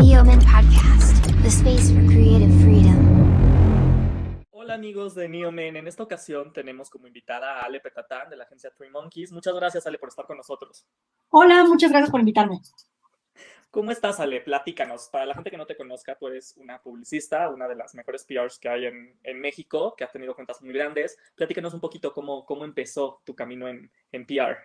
Neoman Podcast, the space for creative freedom. Hola amigos de Neoman, en esta ocasión tenemos como invitada a Ale Petatán de la agencia Three Monkeys. Muchas gracias Ale por estar con nosotros. Hola, muchas gracias por invitarme. ¿Cómo estás Ale? Platícanos. Para la gente que no te conozca, tú eres una publicista, una de las mejores PRs que hay en, en México, que ha tenido cuentas muy grandes. Platícanos un poquito cómo, cómo empezó tu camino en, en PR.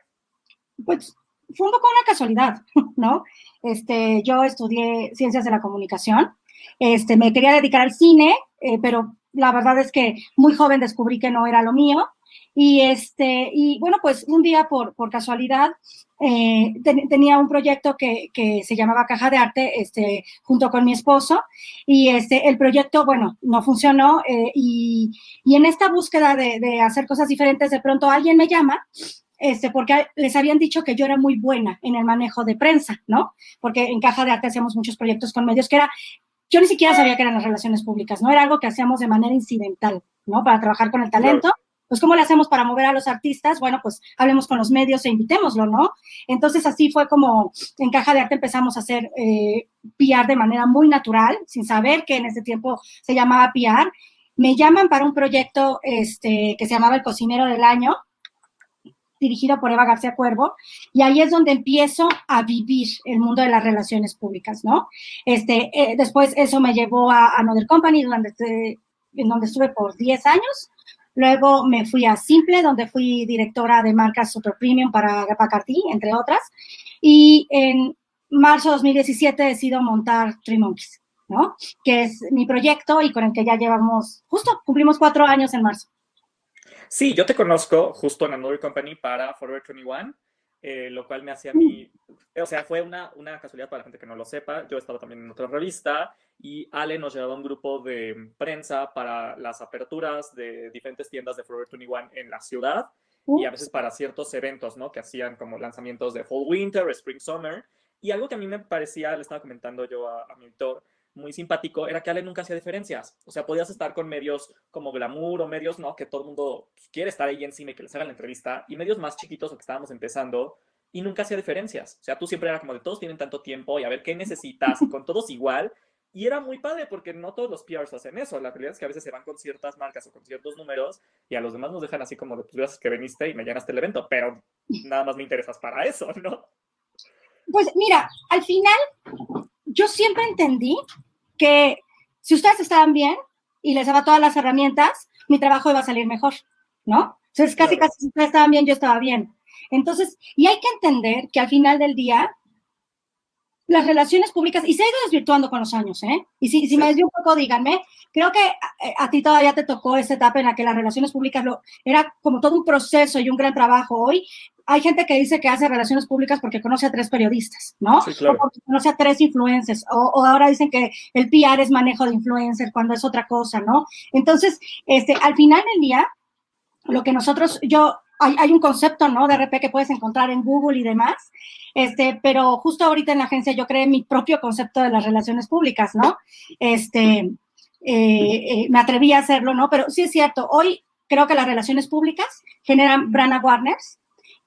Pues fue un poco una casualidad, ¿no? Este, yo estudié ciencias de la comunicación, este, me quería dedicar al cine, eh, pero la verdad es que muy joven descubrí que no era lo mío. Y, este, y bueno, pues un día por, por casualidad eh, ten, tenía un proyecto que, que, se llamaba Caja de Arte este, junto con mi esposo y este, el proyecto, bueno, no funcionó eh, y, y, en esta búsqueda de, de hacer cosas diferentes, de pronto alguien me llama este, porque les habían dicho que yo era muy buena en el manejo de prensa, ¿no? Porque en Caja de Arte hacíamos muchos proyectos con medios que era, yo ni siquiera sabía que eran las relaciones públicas, ¿no? Era algo que hacíamos de manera incidental, ¿no? Para trabajar con el talento. Pues, ¿cómo le hacemos para mover a los artistas? Bueno, pues hablemos con los medios e invitémoslo, ¿no? Entonces, así fue como en Caja de Arte empezamos a hacer eh, PR de manera muy natural, sin saber que en ese tiempo se llamaba PR. Me llaman para un proyecto este, que se llamaba El Cocinero del Año, dirigido por Eva García Cuervo, y ahí es donde empiezo a vivir el mundo de las relaciones públicas, ¿no? Este, eh, después eso me llevó a Another Company, donde, en donde estuve por 10 años, luego me fui a Simple, donde fui directora de marcas Super Premium para Bacardi, entre otras, y en marzo de 2017 decido montar Three Monkeys, ¿no? Que es mi proyecto y con el que ya llevamos, justo cumplimos cuatro años en marzo. Sí, yo te conozco justo en Another Company para Forever 21, eh, lo cual me hacía a mí, o sea, fue una, una casualidad para la gente que no lo sepa. Yo estaba también en otra revista y Ale nos llevaba un grupo de prensa para las aperturas de diferentes tiendas de Forever 21 en la ciudad y a veces para ciertos eventos, ¿no? Que hacían como lanzamientos de Fall Winter, Spring Summer. Y algo que a mí me parecía, le estaba comentando yo a, a mi editor, muy simpático era que Ale nunca hacía diferencias. O sea, podías estar con medios como Glamour o medios, ¿no? Que todo el mundo quiere estar ahí encima y que les hagan la entrevista. Y medios más chiquitos o que estábamos empezando y nunca hacía diferencias. O sea, tú siempre era como de todos tienen tanto tiempo y a ver qué necesitas y con todos igual. Y era muy padre porque no todos los PRs hacen eso. La realidad es que a veces se van con ciertas marcas o con ciertos números y a los demás nos dejan así como de, pues gracias que viniste y me llenaste el evento, pero nada más me interesas para eso, ¿no? Pues mira, al final yo siempre entendí que si ustedes estaban bien y les daba todas las herramientas, mi trabajo iba a salir mejor, ¿no? Entonces, casi, claro. casi si ustedes estaban bien, yo estaba bien. Entonces, y hay que entender que al final del día, las relaciones públicas, y se ha ido desvirtuando con los años, ¿eh? Y si, si sí. me desvío un poco, díganme, creo que a, a, ti todavía te tocó esa etapa en la que las relaciones públicas lo, era como todo un proceso y un gran trabajo. Hoy hay gente que dice que hace relaciones públicas porque conoce a tres periodistas, ¿no? Sí, claro. O porque conoce a tres influencers. O, o, ahora dicen que el PR es manejo de influencer cuando es otra cosa, ¿no? Entonces, este, al final del día, lo que nosotros, yo, hay, hay, un concepto, ¿no? De RP que puedes encontrar en Google y demás. Este, pero justo ahorita en la agencia yo creé mi propio concepto de las relaciones públicas, ¿no? Este, eh, eh, me atreví a hacerlo, ¿no? Pero sí es cierto, hoy creo que las relaciones públicas generan brand awareness,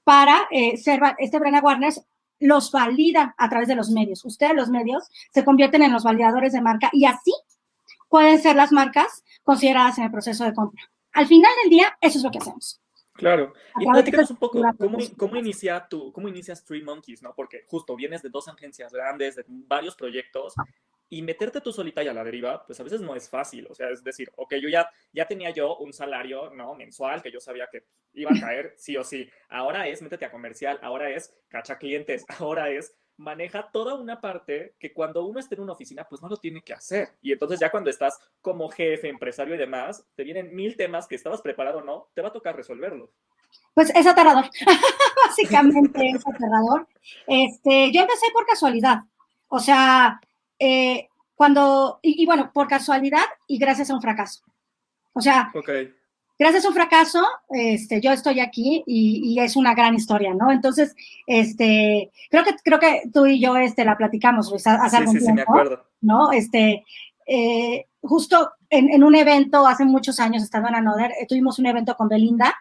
para eh, ser, este Brena Warner los valida a través de los medios. Ustedes, los medios, se convierten en los validadores de marca y así pueden ser las marcas consideradas en el proceso de compra. Al final del día, eso es lo que hacemos. Claro. Y platícanos un poco cómo, cómo, inicia tu, cómo inicias Three Monkeys, ¿no? Porque justo vienes de dos agencias grandes, de varios proyectos, y meterte tú solita y a la deriva, pues a veces no es fácil. O sea, es decir, ok, yo ya, ya tenía yo un salario, ¿no? Mensual, que yo sabía que iba a caer sí o sí. Ahora es métete a comercial, ahora es cacha clientes, ahora es maneja toda una parte que cuando uno esté en una oficina, pues no lo tiene que hacer. Y entonces ya cuando estás como jefe, empresario y demás, te vienen mil temas que estabas preparado o no, te va a tocar resolverlos. Pues es aterrador, básicamente es aterrador. Este, yo empecé por casualidad, o sea, eh, cuando, y, y, bueno, por casualidad y gracias a un fracaso. O sea, okay. gracias a un fracaso, este, yo estoy aquí y, y, es una gran historia, ¿no? Entonces, este, creo que, creo que tú y yo, este, la platicamos, Luis, hace sí, algún sí, tiempo, sí, me acuerdo. ¿no? Este, eh, justo en, en, un evento hace muchos años, estaba en Anoder, eh, tuvimos un evento con Belinda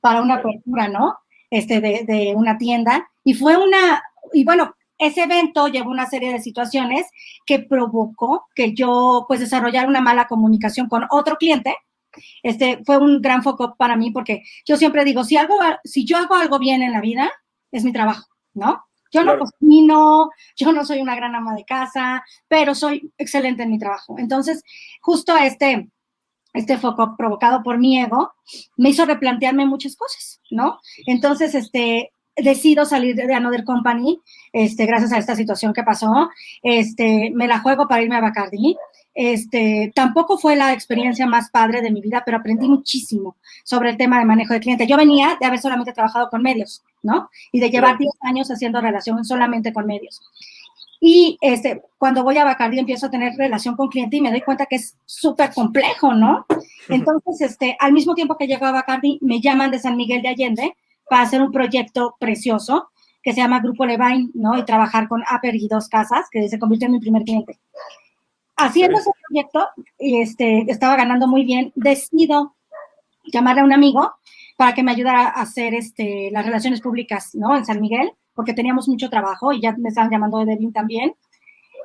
para una apertura, ¿no? Este, de, de una tienda, y fue una, y bueno, ese evento llevó una serie de situaciones que provocó que yo pues desarrollara una mala comunicación con otro cliente. Este fue un gran foco para mí porque yo siempre digo, si algo, si yo hago algo bien en la vida, es mi trabajo, ¿no? Yo no cocino, yo no soy una gran ama de casa, pero soy excelente en mi trabajo. Entonces, justo este, este foco provocado por mi ego me hizo replantearme muchas cosas, ¿no? Entonces, este, decido salir de Another Company, este, gracias a esta situación que pasó, este, me la juego para irme a Bacardi. Este, tampoco fue la experiencia más padre de mi vida, pero aprendí muchísimo sobre el tema de manejo de cliente. Yo venía de haber solamente trabajado con medios, ¿no? Y de llevar 10 años haciendo relación solamente con medios. Y este, cuando voy a Bacardi empiezo a tener relación con cliente y me doy cuenta que es súper complejo, ¿no? Entonces, este, al mismo tiempo que llego a Bacardi, me llaman de San Miguel de Allende para hacer un proyecto precioso que se llama Grupo Levine, ¿no? Y trabajar con Aper y dos casas, que se convirtió en mi primer cliente. Haciendo ese proyecto, este, estaba ganando muy bien, decido llamarle a un amigo para que me ayudara a hacer este, las relaciones públicas, ¿no? En San Miguel, porque teníamos mucho trabajo y ya me estaban llamando de Devin también.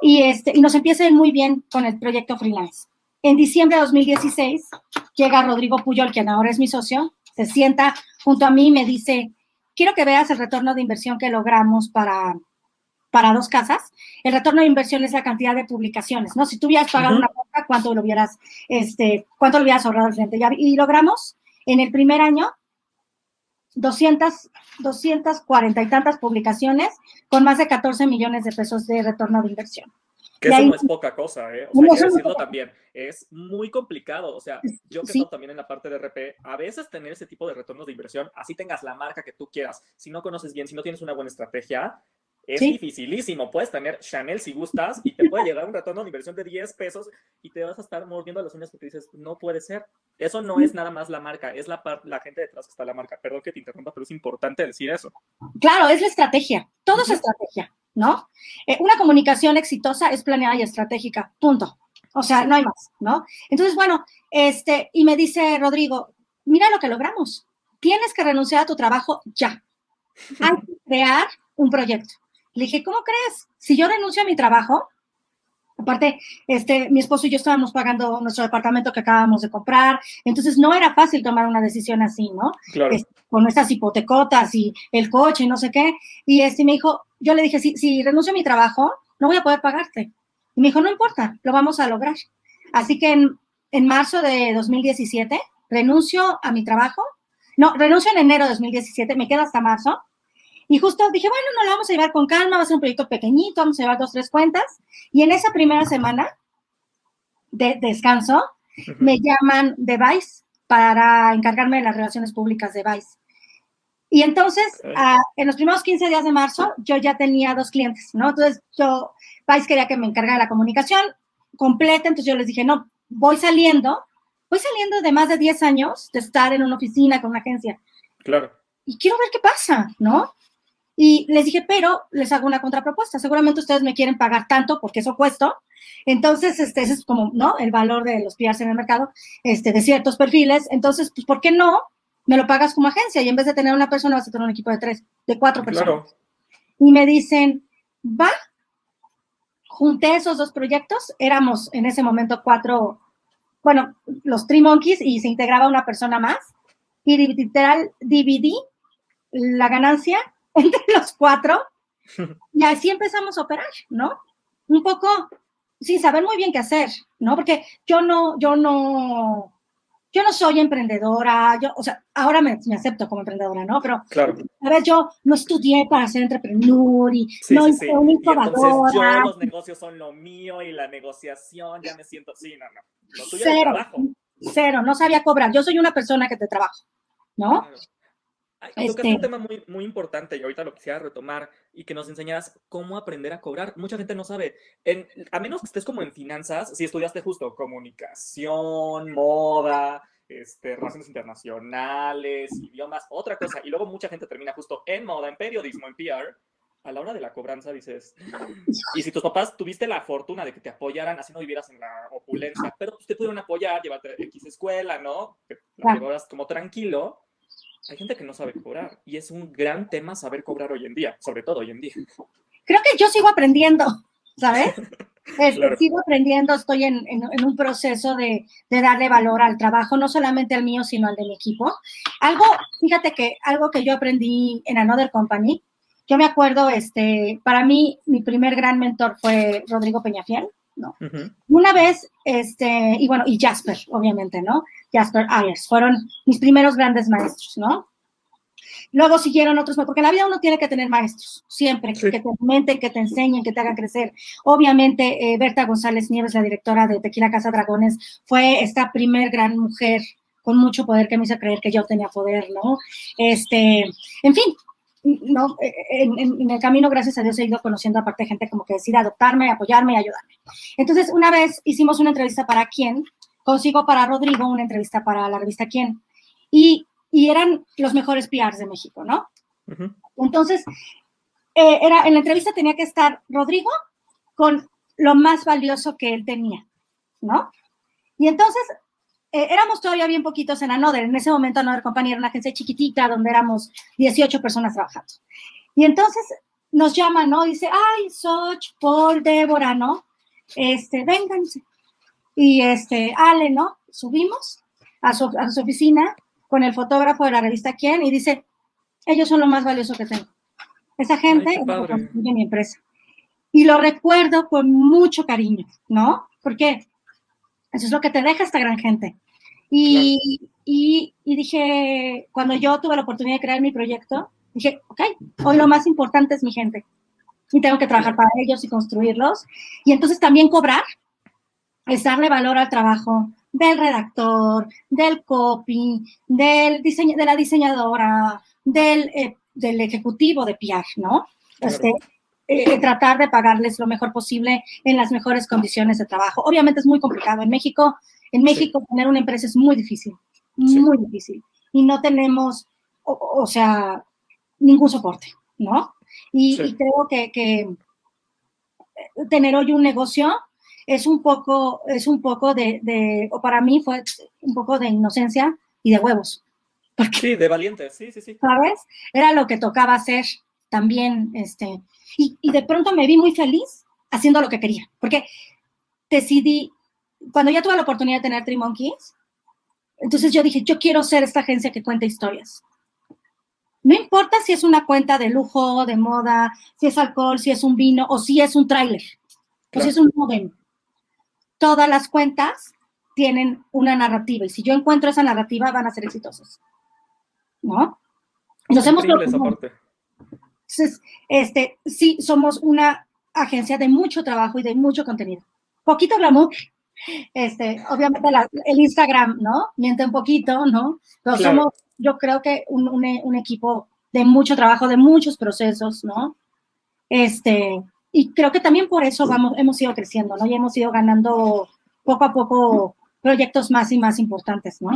Y, este, y nos empieza muy bien con el proyecto freelance. En diciembre de 2016 llega Rodrigo Puyol, quien ahora es mi socio, se sienta junto a mí y me dice, quiero que veas el retorno de inversión que logramos para, para dos casas. El retorno de inversión es la cantidad de publicaciones, ¿no? Si tú hubieras pagado una cuota, ¿cuánto lo hubieras, este, cuánto lo hubieras ahorrado al cliente? Y logramos en el primer año 200, 240 y tantas publicaciones con más de 14 millones de pesos de retorno de inversión. Que eso no es poca cosa, ¿eh? O sea, hay que decirlo también, es muy complicado. O sea, yo que estoy también en la parte de RP, a veces tener ese tipo de retornos de inversión, así tengas la marca que tú quieras, si no conoces bien, si no tienes una buena estrategia, es dificilísimo. Puedes tener Chanel si gustas y te puede llegar un retorno de inversión de 10 pesos y te vas a estar mordiendo las uñas porque dices, no puede ser. Eso no es nada más la marca, es la, la gente detrás que está la marca. Perdón que te interrumpa, pero es importante decir eso. Claro, es la estrategia. Todo es estrategia. ¿No? Eh, una comunicación exitosa es planeada y estratégica, punto. O sea, no hay más, ¿no? Entonces, bueno, este, y me dice Rodrigo, mira lo que logramos. Tienes que renunciar a tu trabajo ya. Hay que crear un proyecto. Le dije, ¿cómo crees? Si yo renuncio a mi trabajo, aparte, este, mi esposo y yo estábamos pagando nuestro departamento que acabamos de comprar, entonces no era fácil tomar una decisión así, ¿no? Claro. con estas hipotecotas y el coche y no sé qué. Y este me dijo, yo le dije, si, si renuncio a mi trabajo, no voy a poder pagarte. Y me dijo, no importa, lo vamos a lograr. Así que en, en marzo de 2017 renuncio a mi trabajo. No, renuncio en enero de 2017, me quedo hasta marzo. Y justo dije, bueno, no lo vamos a llevar con calma, va a ser un proyecto pequeñito, vamos a llevar dos, tres cuentas. Y en esa primera semana de descanso, me llaman de Vice para encargarme de las relaciones públicas de Vice. Y entonces, uh, en los primeros 15 días de marzo, yo ya tenía dos clientes, ¿no? Entonces, yo, Vice quería que me encargara de la comunicación completa, entonces yo les dije, no, voy saliendo, voy saliendo de más de 10 años de estar en una oficina con una agencia. Claro. Y quiero ver qué pasa, ¿no? Y les dije, pero les hago una contrapropuesta. Seguramente ustedes me quieren pagar tanto porque eso cuesta. Entonces, este, ese es como, ¿no? El valor de los PRs en el mercado, este, de ciertos perfiles. Entonces, pues, ¿por qué no? me lo pagas como agencia y en vez de tener una persona vas a tener un equipo de tres, de cuatro personas. Y me dicen, va, junté esos dos proyectos, éramos en ese momento cuatro, bueno, los Three Monkeys y se integraba una persona más y literal dividí la ganancia entre los cuatro y así empezamos a operar, ¿no? Un poco sin saber muy bien qué hacer, ¿no? Porque yo no, yo no, yo no soy emprendedora, yo, o sea, ahora me, me acepto como emprendedora, ¿no? Pero, claro. a ver, yo no estudié para ser emprendedor y no sí, sí. una incubadora. yo, los negocios son lo mío y la negociación, ya me siento, sí, no, no. Lo tuyo cero, trabajo. cero, no sabía cobrar. Yo soy una persona que te trabajo, ¿no? Claro. Ay, este... un tema muy, muy importante y ahorita lo quisiera retomar y que nos enseñaras cómo aprender a cobrar. Mucha gente no sabe, en, a menos que estés como en finanzas, si estudiaste justo comunicación, moda, este, relaciones internacionales, idiomas, otra cosa, y luego mucha gente termina justo en moda, en periodismo, en PR, a la hora de la cobranza dices, y si tus papás tuviste la fortuna de que te apoyaran, así no vivieras en la opulencia, pero pues te pudieron apoyar, llevarte X escuela, ¿no? Que la llevabas como tranquilo, hay gente que no sabe cobrar y es un gran tema saber cobrar hoy en día, sobre todo hoy en día. creo que yo sigo aprendiendo, ¿sabes? Este, sigo aprendiendo, estoy en, un proceso de, darle valor al trabajo, no solamente al mío, sino al de mi equipo. Algo, fíjate que algo que yo aprendí en Another Company, yo me acuerdo, este, para mí, mi primer gran mentor fue Rodrigo Peñafiel, ¿no? Una vez, este, y bueno, y Jasper, obviamente, ¿no? Jasper Ayers, fueron mis primeros grandes maestros, ¿no? Luego siguieron otros, porque en la vida uno tiene que tener maestros, siempre, que te aumenten, que te enseñen, que te hagan crecer. Obviamente, eh, Berta González Nieves, la directora de Tequila Casa Dragones, fue esta primer gran mujer con mucho poder que me hizo creer que yo tenía poder, ¿no? Este, en fin, no, eh, en, el camino, gracias a Dios, he ido conociendo aparte gente como que decide adoptarme, apoyarme y ayudarme. Entonces, una vez hicimos una entrevista para quién, consigo para Rodrigo una entrevista para la revista quién. Y y eran los mejores PRs de México, ¿no? Entonces, eh, era, en la entrevista tenía que estar Rodrigo con lo más valioso que él tenía, ¿no? Y entonces, eh, éramos todavía bien poquitos en Another. En ese momento Another Company era una agencia chiquitita donde éramos 18 personas trabajando. Y entonces nos llama, ¿no? Dice, ay, Soch, Paul, Débora, ¿no? Este, vénganse. Y este, Ale, ¿no? Subimos a su, a su oficina con el fotógrafo de la revista Quién y dice, ellos son lo más valioso que tengo. Esa gente es de mi empresa. Y lo recuerdo con mucho cariño, ¿no? Porque eso es lo que te deja esta gran gente. Y, y, dije, cuando yo tuve la oportunidad de crear mi proyecto, dije, ok, hoy lo más importante es mi gente. Y tengo que trabajar para ellos y construirlos. Y entonces también cobrar es darle valor al trabajo, del redactor, del copy, del diseño, de la diseñadora, del, eh, del ejecutivo de PR, ¿no? Este, eh, tratar de pagarles lo mejor posible en las mejores condiciones de trabajo. Obviamente es muy complicado. En México, en México tener una empresa es muy difícil, muy difícil. Y no tenemos, o, sea, ningún soporte, ¿no? Y, creo que, que tener hoy un negocio es un poco, es un poco de, o para mí fue un poco de inocencia y de huevos. sí, de valiente, sí, sí, sí. ¿Sabes? Era lo que tocaba hacer también, este, y, y de pronto me vi muy feliz haciendo lo que quería, porque decidí, cuando ya tuve la oportunidad de tener Three Monkeys, entonces yo dije, yo quiero ser esta agencia que cuenta historias. No importa si es una cuenta de lujo, de moda, si es alcohol, si es un vino o si es un tráiler, o si es un modem todas las cuentas tienen una narrativa y si yo encuentro esa narrativa van a ser exitosos. ¿No? Nos hemos Entonces, este, sí, somos una agencia de mucho trabajo y de mucho contenido. Poquito glamour. Este, obviamente el Instagram, ¿no? Miente un poquito, ¿no? Pero somos, yo creo que un, un, equipo de mucho trabajo, de muchos procesos, ¿no? Este, y creo que también por eso vamos, hemos ido creciendo, ¿no? Y hemos ido ganando poco a poco proyectos más y más importantes, ¿no?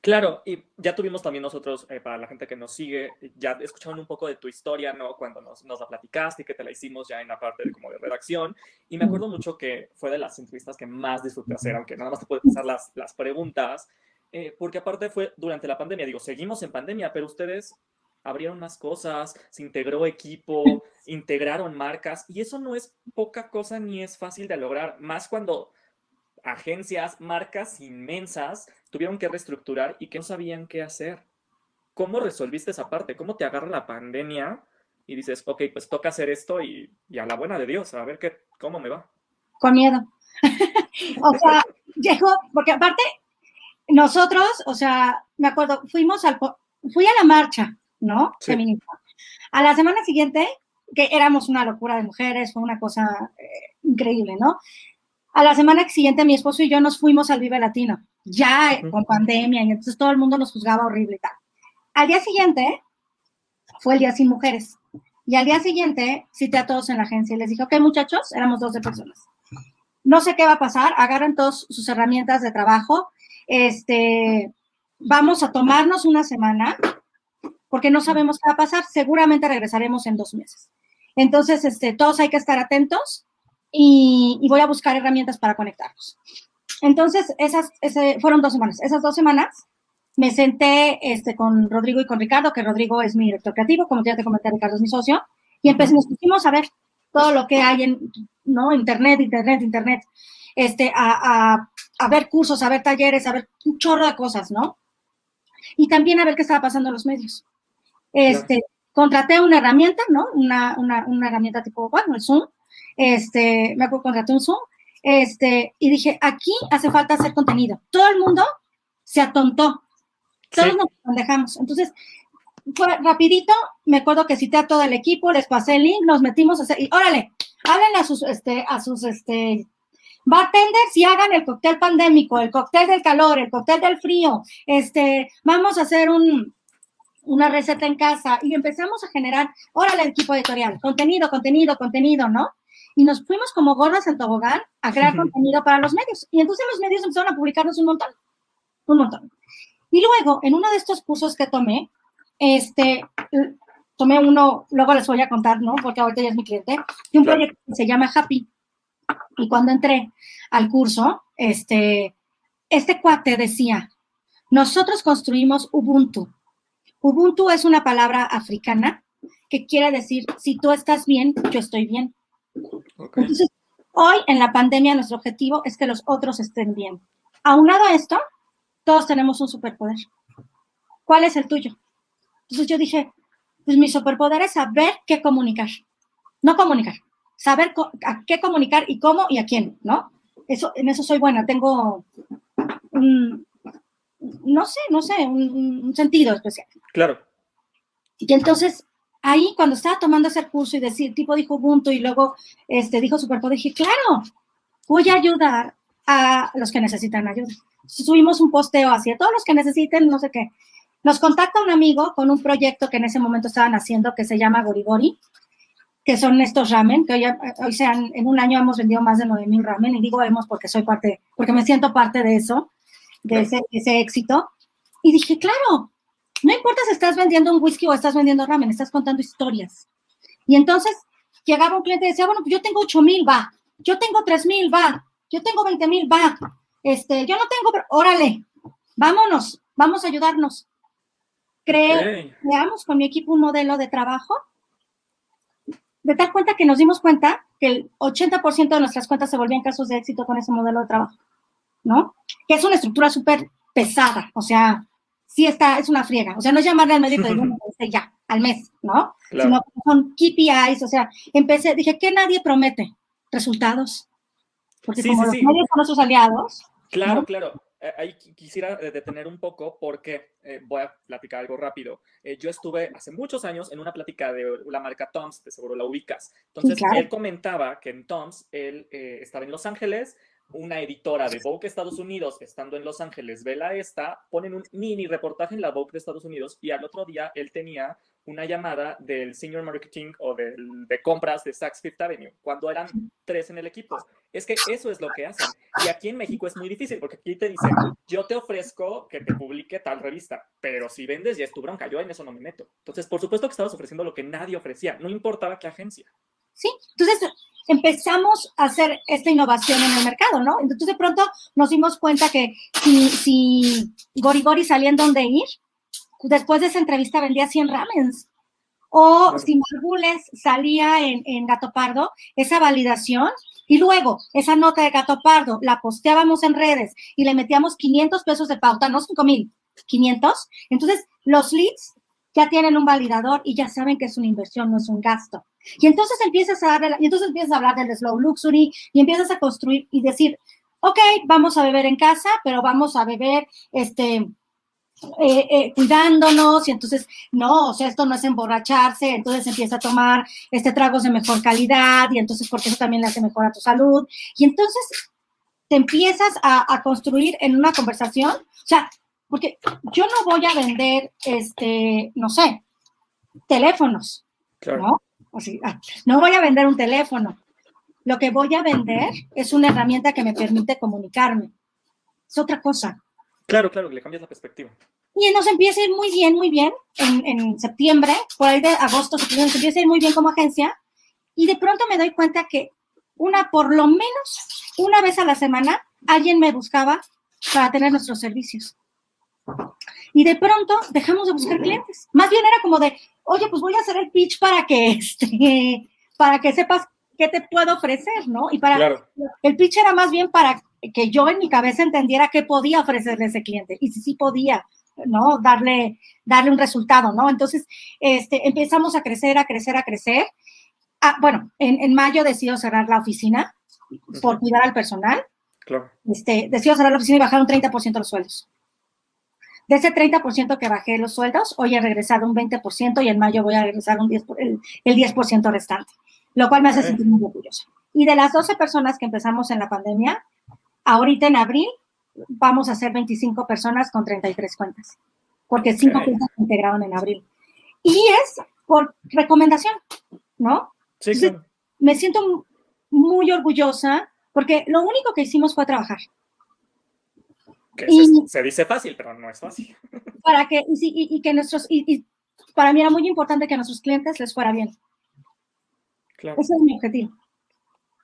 Claro, y ya tuvimos también nosotros, eh, para la gente que nos sigue, ya escucharon un poco de tu historia, ¿no? Cuando nos, nos, la platicaste y que te la hicimos ya en la parte de, como de redacción. Y me acuerdo mucho que fue de las entrevistas que más disfruté hacer, aunque nada más te puedo pasar las, las preguntas, eh, porque aparte fue durante la pandemia, digo, seguimos en pandemia, pero ustedes abrieron más cosas, se integró equipo, integraron marcas y eso no es poca cosa ni es fácil de lograr, más cuando agencias, marcas inmensas tuvieron que reestructurar y que no sabían qué hacer. ¿Cómo resolviste esa parte? ¿Cómo te agarra la pandemia y dices, ok, pues toca hacer esto y, a la buena de Dios, a ver qué, cómo me va? Con miedo. o sea, llegó, porque aparte, nosotros, o sea, me acuerdo, fuimos al, fui a la marcha, ¿no? Feminista. A la semana siguiente, que éramos una locura de mujeres, fue una cosa eh, increíble, ¿no? A la semana siguiente mi esposo y yo nos fuimos al Vive Latino, ya con pandemia, y entonces todo el mundo nos juzgaba horrible y tal. Al día siguiente fue el día sin mujeres. Y al día siguiente cité a todos en la agencia y les dije, ok muchachos, éramos 12 personas. No sé qué va a pasar, agarren todas sus herramientas de trabajo, este, vamos a tomarnos una semana porque no sabemos qué va a pasar. Seguramente regresaremos en dos meses. Entonces, este, todos hay que estar atentos y, voy a buscar herramientas para conectarnos. Entonces, esas fueron dos semanas. Esas dos semanas me senté este, con Rodrigo y con Ricardo, que Rodrigo es mi director creativo, como ya te comenté, Ricardo es mi socio, Y empezamos, nos pusimos a ver todo lo que hay en, ¿no? Internet, internet, internet, este, a, a, a ver cursos, a ver talleres, a ver un chorro de cosas, ¿no? Y también a ver qué estaba pasando en los medios. Este, contraté una herramienta, ¿no? Una, una, una herramienta tipo, bueno, el Zoom. Este, me acuerdo, contraté un Zoom. Este, y dije, aquí hace falta hacer contenido. Todo el mundo se atontó. Todos Sí. nos dejamos. Entonces, fue rapidito, me acuerdo que cité a todo el equipo, les pasé el link, nos metimos a hacer, y órale, háblenle a sus, este, a sus, este, bartenders y hagan el cóctel pandémico, el cóctel del calor, el cóctel del frío, este, vamos a hacer un, una receta en casa y empezamos a generar, órale, equipo editorial, contenido, contenido, contenido, ¿no? Y nos fuimos como gordas en tobogán a crear Ujú. contenido para los medios. Y entonces los medios empezaron a publicarnos un montón, un montón. Y luego, en uno de estos cursos que tomé, este, tomé uno, luego les voy a contar, ¿no? Porque ahorita ya es mi cliente, de un Claro. proyecto que se llama Happy. Y cuando entré al curso, este, este cuate decía, nosotros construimos Ubuntu. Ubuntu es una palabra africana que quiere decir, si tú estás bien, yo estoy bien. Entonces, hoy en la pandemia nuestro objetivo es que los otros estén bien. Aunado a esto, todos tenemos un superpoder. ¿Cuál es el tuyo? Entonces yo dije, pues mi superpoder es saber qué comunicar. No comunicar, saber co- a qué comunicar y cómo y a quién, ¿no? Eso, en eso soy buena, tengo un, no sé, no sé, un, un sentido especial. Claro. Y entonces, ahí cuando estaba tomando ese curso y decir, tipo dijo Ubuntu y luego este, dijo Superpoder, dije, claro, voy a ayudar a los que necesitan ayuda. Subimos un posteo así, a todos los que necesiten, no sé qué. Nos contacta un amigo con un proyecto que en ese momento estaban haciendo que se llama Gorigori, que son estos ramen, que hoy, hoy sean, en un año hemos vendido más de 9 mil ramen, y digo hemos porque soy parte, porque me siento parte de eso, de ese, ese éxito. Y dije, claro, no importa si estás vendiendo un whisky o estás vendiendo ramen, estás contando historias. Y entonces llegaba un cliente y decía, bueno, pues yo tengo 8 mil, va. Yo tengo 3 mil, va. Yo tengo 20 mil, va. Este, yo no tengo, pero órale, vámonos, vamos a ayudarnos. Cre- creamos con mi equipo un modelo de trabajo de tal cuenta que nos dimos cuenta que el 80% de nuestras cuentas se volvían casos de éxito con ese modelo de trabajo, ¿no? Que es una estructura súper pesada, o sea, sí está, es una friega, o sea, no es llamarle al médico decirle, "Bueno, este, ya, al mes, ¿no? Claro. Sino que son KPIs, o sea, empecé, dije, ¿qué nadie promete? Resultados. Porque Sí, como sí, los sí. medios son nuestros aliados, Claro, ¿no? claro. Eh, Ahí qui- quisiera detener un poco porque eh, voy a platicar algo rápido. Eh, yo estuve hace muchos años en una plática de la marca Toms, de seguro la ubicas. Entonces, claro. él comentaba que en Toms, él eh, estaba en Los Ángeles, una editora de Vogue Estados Unidos, estando en Los Ángeles, vela esta, ponen un mini reportaje en la Vogue de Estados Unidos y al otro día él tenía una llamada del senior marketing o del, de compras de Saks Fifth Avenue, cuando eran tres en el equipo. Es que eso es lo que hacen. Y aquí en México es muy difícil porque aquí te dicen, yo te ofrezco que te publique tal revista, pero si vendes ya es tu bronca, yo en eso no me meto. Entonces, por supuesto que estabas ofreciendo lo que nadie ofrecía, no importaba qué agencia. ¿sí? Entonces empezamos a hacer esta innovación en el mercado, ¿no? Entonces de pronto nos dimos cuenta que si, si Gori Gori salía en donde ir, después de esa entrevista vendía 100 ramens. O Claro. si Margules salía en, en Gato Pardo, esa validación, y luego esa nota de Gato Pardo la posteábamos en redes y le metíamos 500 pesos de pauta, no 5 mil, 500. Entonces los leads ya tienen un validador y ya saben que es una inversión, no es un gasto. Y entonces empiezas a y entonces empiezas a hablar del slow luxury y empiezas a construir y decir, ok, vamos a beber en casa, pero vamos a beber, este, eh, eh, cuidándonos y entonces, no, o sea, esto no es emborracharse, entonces empieza a tomar este tragos de mejor calidad y entonces porque eso también le hace mejor a tu salud. Y entonces te empiezas a, a construir en una conversación, o sea, porque yo no voy a vender, este, no sé, teléfonos, Claro. ¿no? O sea, ah, no voy a vender un teléfono. Lo que voy a vender es una herramienta que me permite comunicarme. Es otra cosa. Claro, claro, le cambias la perspectiva. Y nos empieza a ir muy bien, muy bien. En, en septiembre, por ahí de agosto, septiembre, nos empieza a ir muy bien como agencia. Y de pronto me doy cuenta que una, por lo menos una vez a la semana, alguien me buscaba para tener nuestros servicios. Y de pronto dejamos de buscar clientes. Más bien era como de, oye, pues voy a hacer el pitch para que, este, para que sepas qué te puedo ofrecer, ¿no? Y para, Claro. el pitch era más bien para que yo en mi cabeza entendiera qué podía ofrecerle a ese cliente y si sí podía, ¿no? Darle, darle un resultado, ¿no? Entonces, este, empezamos a crecer, a crecer, a crecer. Ah, bueno, en, en mayo decido cerrar la oficina por cuidar al personal. Claro. Este, decido cerrar la oficina y bajar un 30% los sueldos. De ese 30% que bajé los sueldos, hoy he regresado un 20% y en mayo voy a regresar un 10, por- el, el 10% restante, lo cual me hace sentir muy orgullosa. Y de las 12 personas que empezamos en la pandemia, ahorita en abril vamos a ser 25 personas con 33 cuentas, porque 5 Ok. cuentas se integraron en abril. Y es por recomendación, ¿no? Sí, Sí. claro. Me siento muy orgullosa porque lo único que hicimos fue trabajar. Que Y- se, se dice fácil, pero no es fácil. para que, y, sí, y- y que nuestros, y, para mí era muy importante que a nuestros clientes les fuera bien. Claro. Ese es mi objetivo.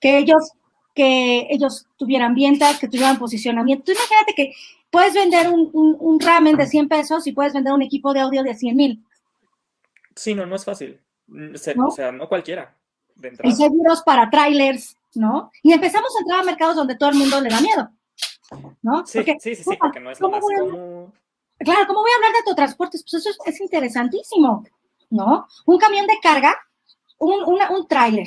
Que ellos, que ellos tuvieran ventas, que tuvieran posicionamiento. Tú imagínate que puedes vender un, un, un ramen de 100 pesos y puedes vender un equipo de audio de 100 mil. Sí, no, no es fácil. Mm, se- ¿No? O sea, no cualquiera. De Y seguros para trailers, ¿no? Y empezamos a entrar a mercados donde todo el mundo le da miedo, ¿no? Sí, Porque, sí, sí, sí, ¿cómo- porque no es lo más común. Claro, ¿cómo voy a hablar de autotransportes? Pues eso es, es interesantísimo, ¿no? Un camión de carga, un, una- un tráiler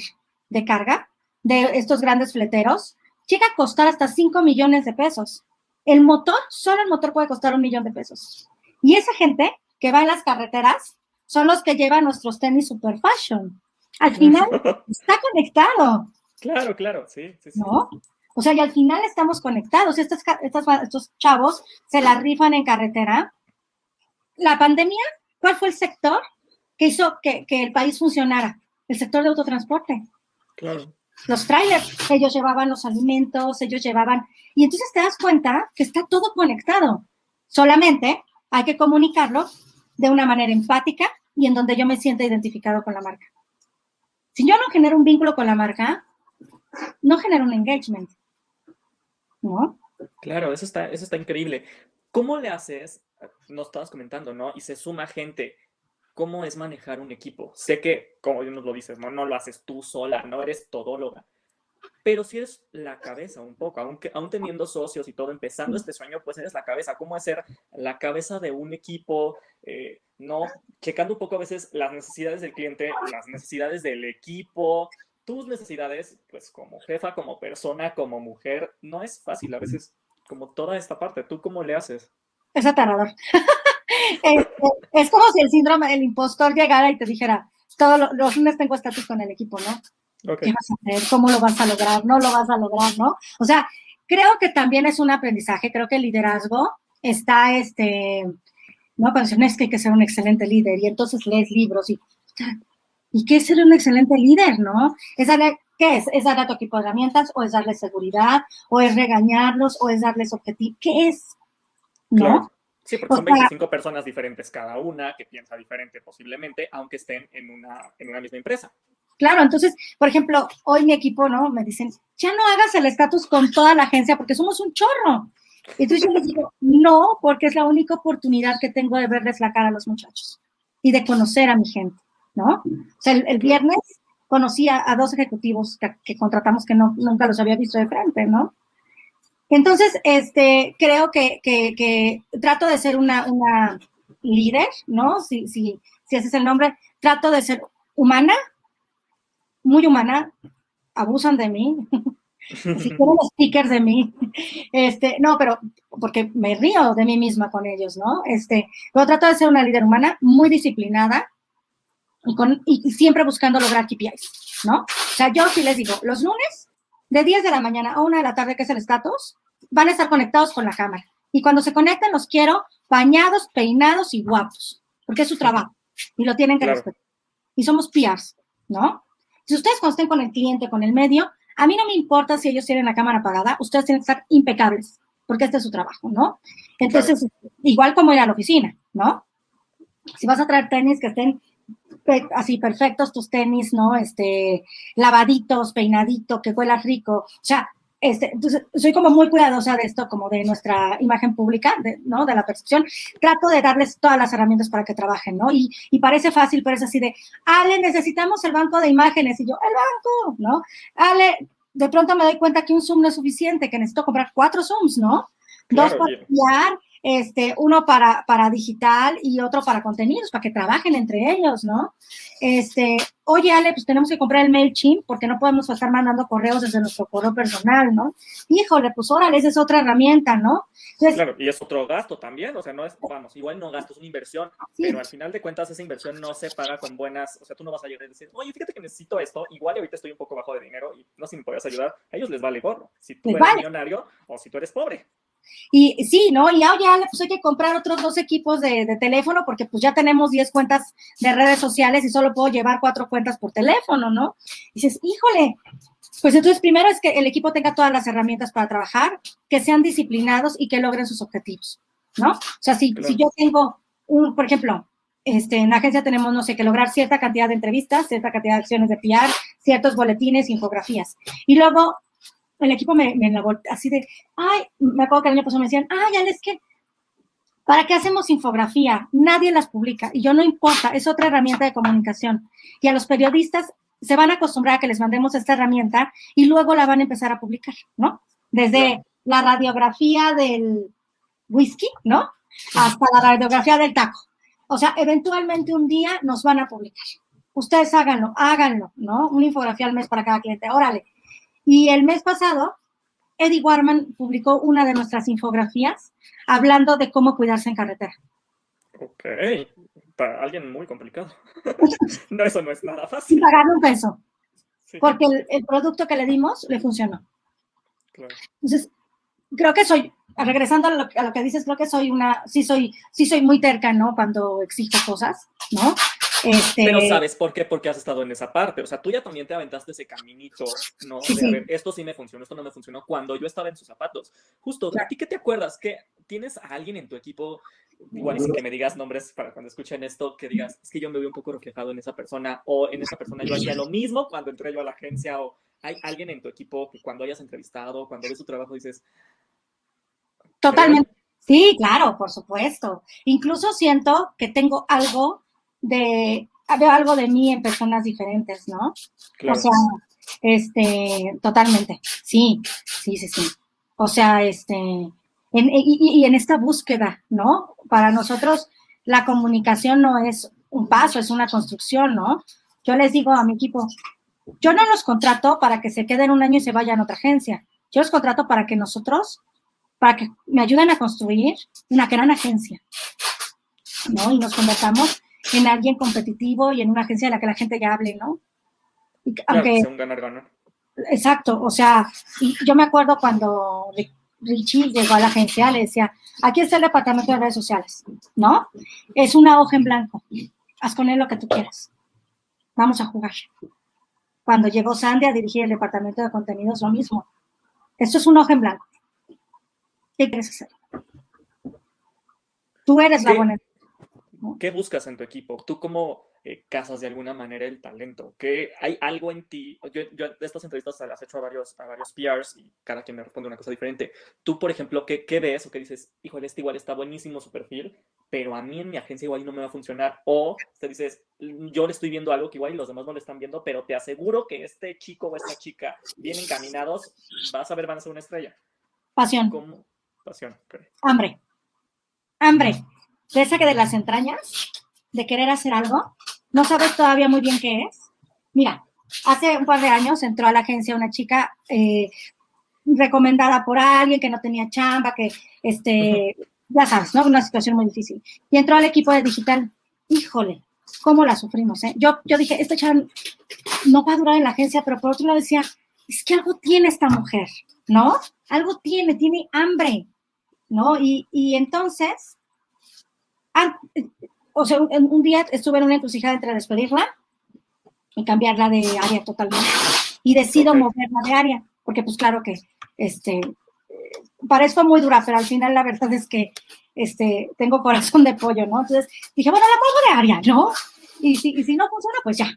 de carga de estos grandes fleteros, llega a costar hasta 5 millones de pesos. El motor, solo el motor puede costar un millón de pesos. Y esa gente que va en las carreteras son los que llevan nuestros tenis super fashion. Al final está conectado. Claro, claro, sí, sí, sí. ¿no? O sea, y al final estamos conectados. Estas, ca- estas- estos chavos se la rifan en carretera. La pandemia, ¿cuál fue el sector que hizo que, que el país funcionara? El sector de autotransporte. Claro. Los trailers, ellos llevaban los alimentos, ellos llevaban... Y entonces te das cuenta que está todo conectado. Solamente hay que comunicarlo de una manera empática y en donde yo me sienta identificado con la marca. Si yo no genero un vínculo con la marca, no genero un engagement. ¿No? Claro, eso está, eso está increíble. ¿Cómo le haces? Nos estabas comentando, ¿no? Y se suma gente. ¿Cómo es manejar un equipo? Sé que, como nos lo dices, ¿no? No lo haces tú sola, no eres todóloga. Pero si eres la cabeza un poco, aunque, aún teniendo socios y todo, empezando este sueño, pues eres la cabeza. ¿Cómo es ser la cabeza de un equipo? Eh, no, checando un poco a veces las necesidades del cliente, las necesidades del equipo, tus necesidades, pues como jefa, como persona, como mujer, no es fácil a veces como toda esta parte. ¿Tú cómo le haces? Es aterrador. es, es como si el síndrome del impostor llegara y te dijera, todos lo- los lunes tengo estatus con el equipo, ¿no? ¿Qué vas a hacer? ¿Cómo lo vas a lograr? ¿No lo vas a lograr? ¿No? O sea, creo que también es un aprendizaje, creo que el liderazgo está, este, ¿no? Cuando dicen, es que hay que ser un excelente líder y entonces lees libros y, ¿y qué es ser un excelente líder, no? Es darle, ¿qué es? ¿Es darle a tu equipo herramientas o es darle seguridad o es regañarlos o es darles objetivo? ¿Qué es? ¿No? claro. Sí, porque O son sea- 25 personas diferentes cada una, que piensa diferente posiblemente, aunque estén en una, en una misma empresa. Claro, entonces, por ejemplo, hoy mi equipo, ¿no? Me dicen, ya no hagas el estatus con toda la agencia porque somos un chorro. Y entonces yo les digo, no, porque es la única oportunidad que tengo de verles la cara a los muchachos y de conocer a mi gente, ¿no? O sea, el, el viernes conocí a, dos ejecutivos que, contratamos que no, nunca los había visto de frente, ¿no? Entonces, este, creo que, que, que trato de ser una, una líder, ¿no? Si, si, si ese es el nombre, trato de ser humana, muy humana, abusan de mí, si quieren stickers de mí, este, no, pero porque me río de mí misma con ellos, ¿no? Este, pero trato de ser una líder humana muy disciplinada y, con, y siempre buscando lograr KPIs, ¿no? O sea, yo sí les digo, los lunes, de 10 de la mañana a 1 de la tarde, que es el estatus, van a estar conectados con la cámara. Y cuando se conecten, los quiero bañados, peinados y guapos, porque es su trabajo y lo tienen que Claro. respetar. Y somos PRs, ¿no? Si ustedes cuando estén con el cliente, con el medio, a mí no me importa si ellos tienen la cámara apagada, ustedes tienen que estar impecables, porque este es su trabajo, ¿no? Entonces, igual como ir a la oficina, ¿no? Si vas a traer tenis que estén así perfectos tus tenis, ¿no? Este, lavaditos, peinadito, que huela rico. O sea, este, entonces, soy como muy cuidadosa de esto, como de nuestra imagen pública, de, ¿no? De la percepción. Trato de darles todas las herramientas para que trabajen, ¿no? Y, y, parece fácil, pero es así de, Ale, necesitamos el banco de imágenes. Y yo, el banco, ¿no? Ale, de pronto me doy cuenta que un Zoom no es suficiente, que necesito comprar cuatro Zooms, ¿no? Dos para enviar, este, uno para, para digital y otro para contenidos, para que trabajen entre ellos, ¿no? Este, oye, Ale, pues tenemos que comprar el MailChimp porque no podemos estar mandando correos desde nuestro correo personal, ¿no? Híjole, pues órale, esa es otra herramienta, ¿no? claro, y es otro gasto también, o sea, no es, vamos, igual no gasto, es una inversión, pero al final de cuentas esa inversión no se paga con buenas, o sea, tú no vas a llegar y decir, oye, fíjate que necesito esto, igual ahorita estoy un poco bajo de dinero y no sé si me podrías ayudar, a ellos les vale gorro, si tú eres millonario o si tú eres pobre. Y sí, ¿no? Y oye, Ale, pues hay que comprar otros dos equipos de, de, teléfono porque pues ya tenemos 10 cuentas de redes sociales y solo puedo llevar cuatro cuentas por teléfono, ¿no? Y dices, híjole, pues entonces primero es que el equipo tenga todas las herramientas para trabajar, que sean disciplinados y que logren sus objetivos, ¿no? O sea, si, si yo tengo un, por ejemplo, este, en la agencia tenemos, no sé, que lograr cierta cantidad de entrevistas, cierta cantidad de acciones de PR, ciertos boletines, infografías. Y luego el equipo me, me así de, ay, me acuerdo que el año pasado me decían, ay, ya es que, ¿para qué hacemos infografía? Nadie las publica. Y yo no importa, es otra herramienta de comunicación. Y a los periodistas se van a acostumbrar a que les mandemos esta herramienta y luego la van a empezar a publicar, ¿no? Desde la radiografía del whisky, ¿no? Hasta la radiografía del taco. O sea, eventualmente un día nos van a publicar. Ustedes háganlo, háganlo, ¿no? Una infografía al mes para cada cliente. Órale, y el mes pasado, Eddie Warman publicó una de nuestras infografías hablando de cómo cuidarse en carretera. Ok, para alguien muy complicado. no, eso no es nada fácil. Pagar un peso. Porque el, producto que le dimos le funcionó. Entonces, creo que soy, regresando a lo, a lo, que dices, creo que soy una, sí soy, sí soy muy terca, ¿no? Cuando exijo cosas, ¿no? Este... Pero ¿sabes por qué? Porque has estado en esa parte. O sea, tú ya también te aventaste ese caminito, ¿no? De, a ver, esto sí me funcionó, esto no me funcionó. Cuando yo estaba en sus zapatos. Justo, ¿a ti qué te acuerdas? ¿Que tienes a alguien en tu equipo, igual es que me digas nombres para cuando escuchen esto, que digas, es que yo me veo un poco reflejado en esa persona, o en esa persona yo hacía lo mismo cuando entré yo a la agencia, o hay alguien en tu equipo que cuando hayas entrevistado, cuando ves su trabajo, dices... Totalmente. Sí, claro, por supuesto. Incluso siento que tengo algo de, veo algo de mí en personas diferentes, ¿no? O sea, este, totalmente, sí, sí, sí, sí. O sea, este, en, y, y en esta búsqueda, ¿no? Para nosotros la comunicación no es un paso, es una construcción, ¿no? Yo les digo a mi equipo, yo no los contrato para que se queden un año y se vayan a otra agencia. Yo los contrato para que nosotros, para que me ayuden a construir una gran agencia, ¿no? Y nos convertamos en alguien competitivo y en una agencia de la que la gente ya hable, ¿no? aunque, un ganar, ganar. Exacto, o sea, yo me acuerdo cuando Richie llegó a la agencia, le decía, aquí está el departamento de redes sociales, ¿no? Es una hoja en blanco, haz con él lo que tú quieras, vamos a jugar. Cuando llegó Sandy a dirigir el departamento de contenidos, lo mismo. Esto es una hoja en blanco. ¿Qué quieres hacer? Tú eres la buena ¿Qué buscas en tu equipo? ¿Tú cómo eh, casas de alguna manera el talento? ¿Qué, ¿Hay algo en ti? Yo, yo de estas entrevistas las he hecho a varios, a varios PRs y cada quien me responde una cosa diferente. Tú, por ejemplo, ¿qué, qué ves o qué dices? Híjole, este igual está buenísimo su perfil, pero a mí en mi agencia igual no me va a funcionar. O te dices, yo le estoy viendo algo que igual y los demás no le están viendo, pero te aseguro que este chico o esta chica bien encaminados, vas a ver, van a ser una estrella. Pasión. ¿Cómo? Pasión. Hambre. Hambre de esa que de las entrañas, de querer hacer algo, no sabes todavía muy bien qué es. Mira, hace un par de años entró a la agencia una chica eh, recomendada por alguien que no tenía chamba, que, este, ya sabes, ¿no? Una situación muy difícil. Y entró al equipo de digital. Híjole, cómo la sufrimos, ¿eh? Yo, yo dije, esta chava no va a durar en la agencia, pero por otro lado decía, es que algo tiene esta mujer, ¿no? Algo tiene, tiene hambre, ¿no? Y, y entonces Ah, o sea, un, día estuve en una encrucijada entre despedirla y cambiarla de área totalmente. Y decido moverla de área, porque pues claro que, este, parezco muy dura, pero al final la verdad es que, este, tengo corazón de pollo, ¿no? Entonces dije, bueno, la muevo de área, ¿no? Y si, y si no funciona, pues ya.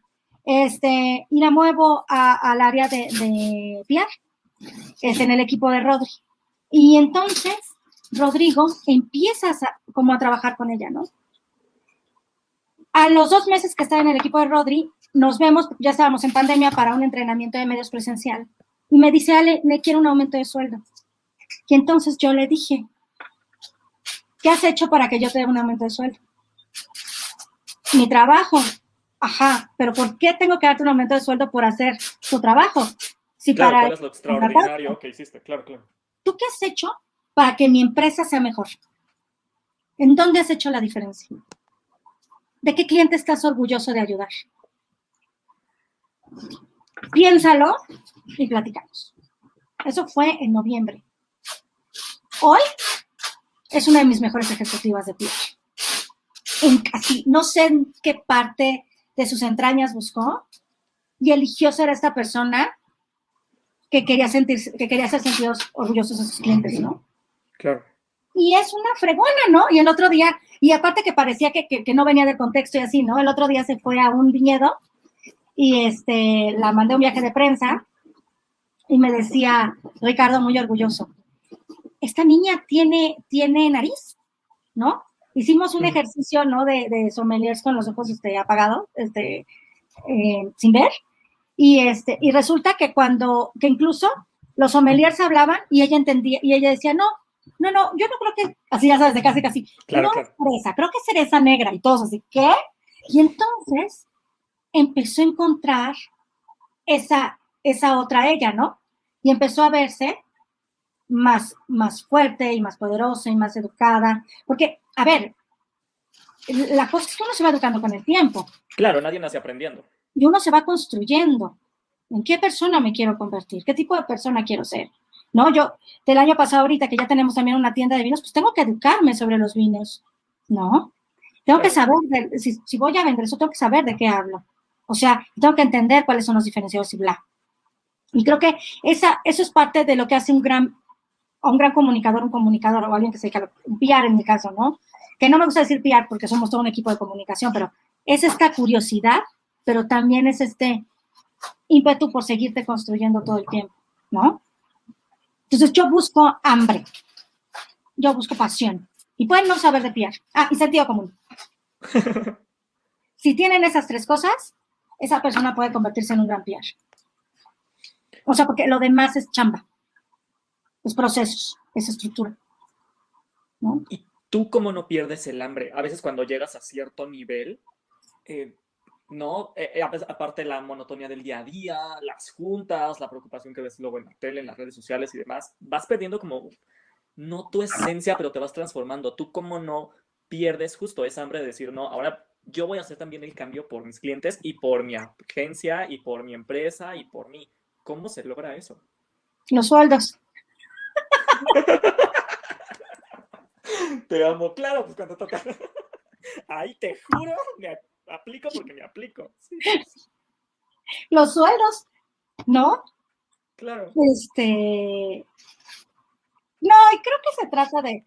Este, y la muevo al área de, de es en el equipo de Rodri. Y entonces Rodrigo empieza a, como a trabajar con ella, ¿no? A los dos meses que estaba en el equipo de Rodri, nos vemos, ya estábamos en pandemia para un entrenamiento de medios presencial. Y me dice, Ale, me quiero un aumento de sueldo. Y entonces yo le dije, ¿qué has hecho para que yo te dé un aumento de sueldo? Mi trabajo. Ajá, pero ¿por qué tengo que darte un aumento de sueldo por hacer tu trabajo? Si claro, para es lo extraordinario que hiciste? Claro, claro. ¿Tú qué has hecho para que mi empresa sea mejor? ¿En dónde has hecho la diferencia? ¿De qué cliente estás orgulloso de ayudar? Piénsalo y platicamos. Eso fue en noviembre. Hoy es una de mis mejores ejecutivas de pie. En no sé en qué parte de sus entrañas buscó y eligió ser esta persona que quería sentirse, que quería ser sentidos orgullosos de sus clientes, ¿no? Claro. Y es una fregona, ¿no? Y el otro día, y aparte que parecía que, que, no venía del contexto y así, ¿no? El otro día se fue a un viñedo y este, la mandé un viaje de prensa y me decía, Ricardo, muy orgulloso, esta niña tiene, tiene nariz, ¿no? Hicimos un ejercicio, ¿no? De, de sommeliers con los ojos este, apagados, este, eh, sin ver, y, este, y resulta que cuando, que incluso los sommeliers hablaban y ella entendía, y ella decía, no, no, no, yo no creo que, así ya sabes, de casi, casi, claro, no claro. cereza, creo que cereza negra y todos así, ¿qué? Y entonces empezó a encontrar esa, esa otra ella, ¿no? Y empezó a verse más, más fuerte y más poderosa y más educada, porque, a ver, la cosa es que uno se va educando con el tiempo. Claro, nadie nace aprendiendo y uno se va construyendo. ¿En qué persona me quiero convertir? ¿Qué tipo de persona quiero ser? ¿No? Yo, del año pasado, ahorita que ya tenemos también una tienda de vinos, pues tengo que educarme sobre los vinos, ¿no? Tengo que saber, de, si, si, voy a vender eso, tengo que saber de qué hablo. O sea, tengo que entender cuáles son los diferenciados y bla. Y creo que esa, eso es parte de lo que hace un gran, un gran comunicador, un comunicador o alguien que se dedica un PR en mi caso, ¿no? Que no me gusta decir PR porque somos todo un equipo de comunicación, pero es esta curiosidad pero también es este ímpetu por seguirte construyendo todo el tiempo, ¿no? Entonces yo busco hambre, yo busco pasión. Y pueden no saber de piar. Ah, y sentido común. si tienen esas tres cosas, esa persona puede convertirse en un gran piar. O sea, porque lo demás es chamba, es procesos, es estructura. ¿no? ¿Y tú cómo no pierdes el hambre? A veces cuando llegas a cierto nivel, eh, ¿no? Eh, eh, aparte la monotonía del día a día, las juntas, la preocupación que ves luego en la tele, en las redes sociales y demás, vas perdiendo como, no tu esencia, pero te vas transformando. Tú como no pierdes justo esa hambre de decir, no, ahora yo voy a hacer también el cambio por mis clientes y por mi agencia y por mi empresa y por mí. ¿Cómo se logra eso? Los sueldos. te amo, claro, pues cuando toca. Ahí te juro, me aplico porque me aplico. Los sueldos, ¿no? Claro. Este. No, y creo que se trata de.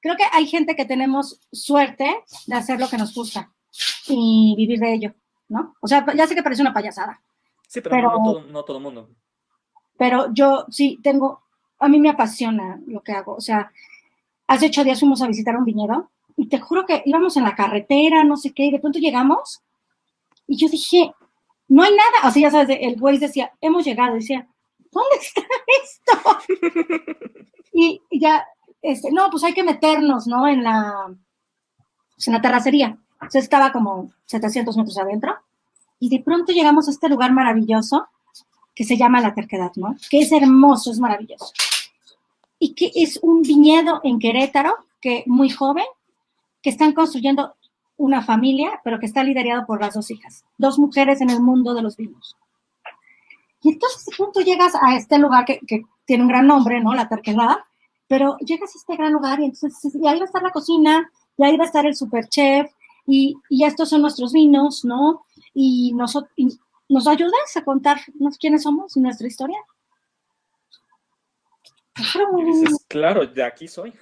Creo que hay gente que tenemos suerte de hacer lo que nos gusta y vivir de ello, ¿no? O sea, ya sé que parece una payasada. Sí, pero, no, todo, no todo el mundo. Pero yo sí tengo. A mí me apasiona lo que hago. O sea, hace ocho días fuimos a visitar un viñedo y te juro que íbamos en la carretera, no sé qué, y de pronto llegamos y yo dije, no hay nada. O sea, ya sabes, el güey decía, hemos llegado. decía, ¿dónde está esto? y, ya, este, no, pues hay que meternos, ¿no? En la, pues en la terracería. O sea, estaba como 700 metros adentro. Y de pronto llegamos a este lugar maravilloso que se llama La Terquedad, ¿no? Que es hermoso, es maravilloso. Y que es un viñedo en Querétaro, que muy joven, que están construyendo una familia, pero que está liderado por las dos hijas, dos mujeres en el mundo de los vinos. Y entonces de pronto llegas a este lugar que, que tiene un gran nombre, ¿no? La terquedad, pero llegas a este gran lugar y entonces y ahí va a estar la cocina, y ahí va a estar el super chef, y, y estos son nuestros vinos, ¿no? Y, nos, ayudas a contarnos quiénes somos y nuestra historia. Claro, claro, de aquí soy.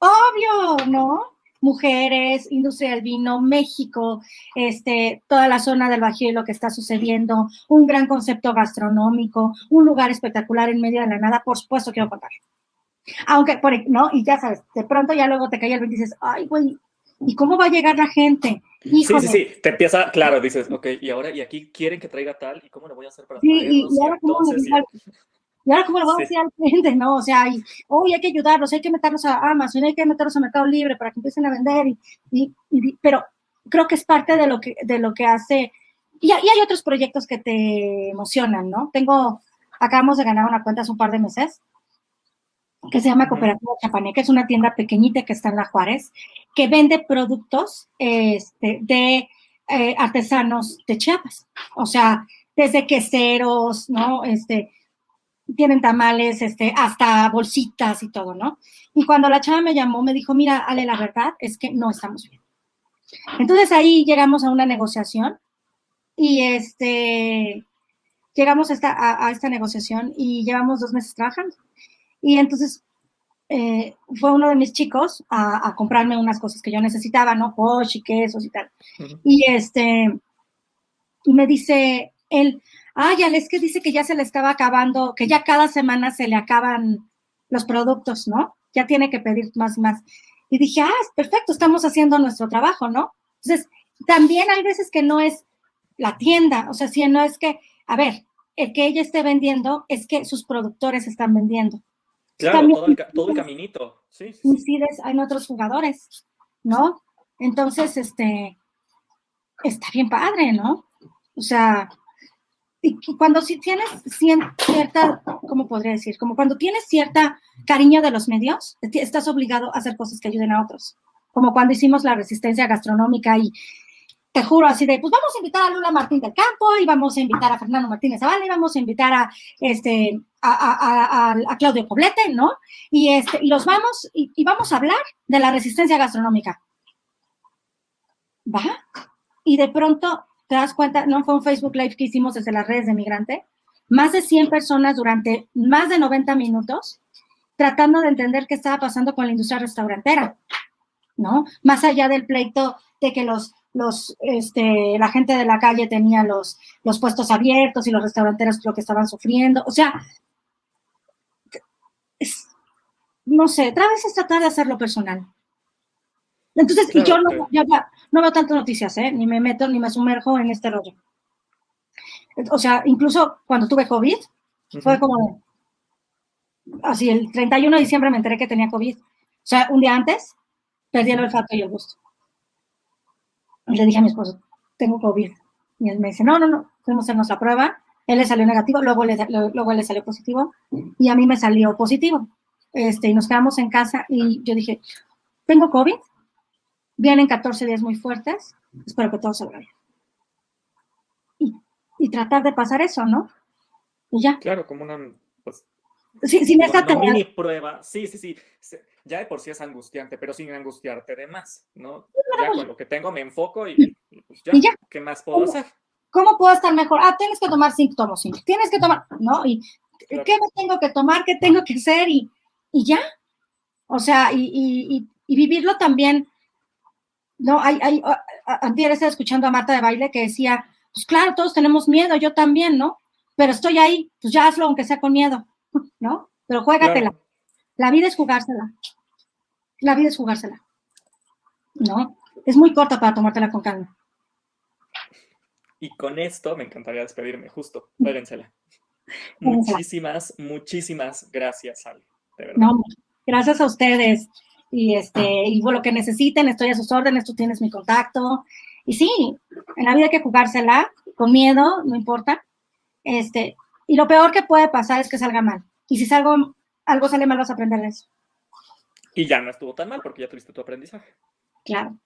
Obvio, ¿no? mujeres, industria del vino, México, este, toda la zona del Bajío y lo que está sucediendo, un gran concepto gastronómico, un lugar espectacular en medio de la nada, por supuesto quiero contar. Aunque, por, ¿no? Y ya sabes, de pronto ya luego te cae el y dices, ay, güey, ¿y cómo va a llegar la gente? Sí, sí, sí, te empieza, claro, dices, ok, y ahora, y aquí quieren que traiga tal, ¿y cómo le voy a hacer para sí, y, ahora cómo y ahora, ¿cómo le vamos a decir al cliente? No, o sea, y, hoy hay que ayudarlos, hay que meterlos a Amazon, hay que meterlos a Mercado Libre para que empiecen a vender. Y, y, pero creo que es parte de lo que, de lo que hace. Y, hay otros proyectos que te emocionan, ¿no? Tengo, acabamos de ganar una cuenta hace un par de meses que se llama Cooperativa Chapaneca, es una tienda pequeñita que está en La Juárez, que vende productos este, de eh, artesanos de Chiapas. O sea, desde queseros, ¿no? Este, tienen tamales, este, hasta bolsitas y todo, ¿no? Y cuando la chava me llamó, me dijo, mira, Ale, la verdad es que no estamos bien. Entonces ahí llegamos a una negociación y este, llegamos a esta, a, esta negociación y llevamos dos meses trabajando. Y entonces eh, fue uno de mis chicos a, comprarme unas cosas que yo necesitaba, ¿no? Posh y quesos y tal. Y este, y me dice él, ay, es que dice que ya se le estaba acabando, que ya cada semana se le acaban los productos, ¿no? Ya tiene que pedir más y más. Y dije, ah, perfecto, estamos haciendo nuestro trabajo, ¿no? Entonces, también hay veces que no es la tienda, o sea, si no es que, a ver, el que ella esté vendiendo es que sus productores están vendiendo. Claro, todo, el, caminito. Sí, sí, Incides en otros jugadores, ¿no? Entonces, este, está bien padre, ¿no? O sea, y cuando si tienes cierta, ¿cómo podría decir? Como cuando tienes cierta cariño de los medios, estás obligado a hacer cosas que ayuden a otros. Como cuando hicimos la resistencia gastronómica y te juro así de, pues vamos a invitar a Lula Martín del Campo y vamos a invitar a Fernando Martínez Zavala y vamos a invitar a, este, a, a, Claudio Poblete, ¿no? Y, este, y los vamos, y, y vamos a hablar de la resistencia gastronómica. ¿Va? Y de pronto te das cuenta, no fue un Facebook Live que hicimos desde las redes de migrante, más de 100 personas durante más de 90 minutos tratando de entender qué estaba pasando con la industria restaurantera, ¿no? Más allá del pleito de que los, los, este, la gente de la calle tenía los, los puestos abiertos y los restauranteros lo que estaban sufriendo, o sea, no sé, otra vez es tratar de hacerlo personal. Entonces, yo no, no veo tantas noticias, ¿eh? Ni me meto, ni me sumerjo en este rollo. O sea, incluso cuando tuve COVID, fue como, así, el 31 de diciembre me enteré que tenía COVID. O sea, un día antes, perdí el olfato y el gusto. Y le dije a mi esposo, tengo COVID. Y él me dice, no, no, no, fuimos a hacernos la prueba. Él le salió negativo, luego le, luego le salió positivo y a mí me salió positivo. Este, y nos quedamos en casa y yo dije, tengo COVID, Vienen 14 días muy fuertes, espero que todo salga bien. Y, tratar de pasar eso, ¿no? Y ya. Claro, como una, pues, sí, sin esa una mini prueba. Sí, sí, sí. Ya de por sí es angustiante, pero sin angustiarte de más, ¿no? Ya con lo que tengo me enfoco y, pues ya, ¿qué más puedo hacer? ¿Cómo puedo estar mejor? Ah, tienes que tomar síntomas, tienes que tomar, ¿no? Y ¿qué me tengo que tomar? ¿Qué tengo que hacer? Y, y ya. O sea, y, y, y vivirlo también no, hay, hay, antes estaba escuchando a Marta de Baile que decía, pues claro, todos tenemos miedo, yo también, ¿no? Pero estoy ahí, pues ya hazlo aunque sea con miedo, ¿no? Pero juégatela. La vida es jugársela. La vida es jugársela. ¿No? Es muy corta para tomártela con calma. Y con esto me encantaría despedirme, justo. Juéguensela. Muchísimas, muchísimas gracias, Ale. De verdad. No, gracias a ustedes y este, y lo que necesiten, estoy a sus órdenes, tú tienes mi contacto. Y sí, en la vida hay que jugársela, con miedo, no importa. Este, y lo peor que puede pasar es que salga mal. Y si salgo, algo sale mal, vas a aprender de eso. Y ya no estuvo tan mal porque ya tuviste tu aprendizaje. Claro.